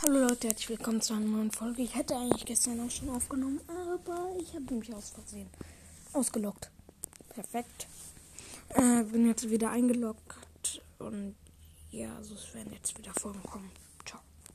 Hallo Leute, herzlich willkommen zu einer neuen Folge. Ich hätte eigentlich gestern auch schon aufgenommen, aber ich habe mich aus Versehen ausgeloggt. Perfekt. Äh, bin jetzt wieder eingeloggt und ja, also es werden jetzt wieder Folgen kommen.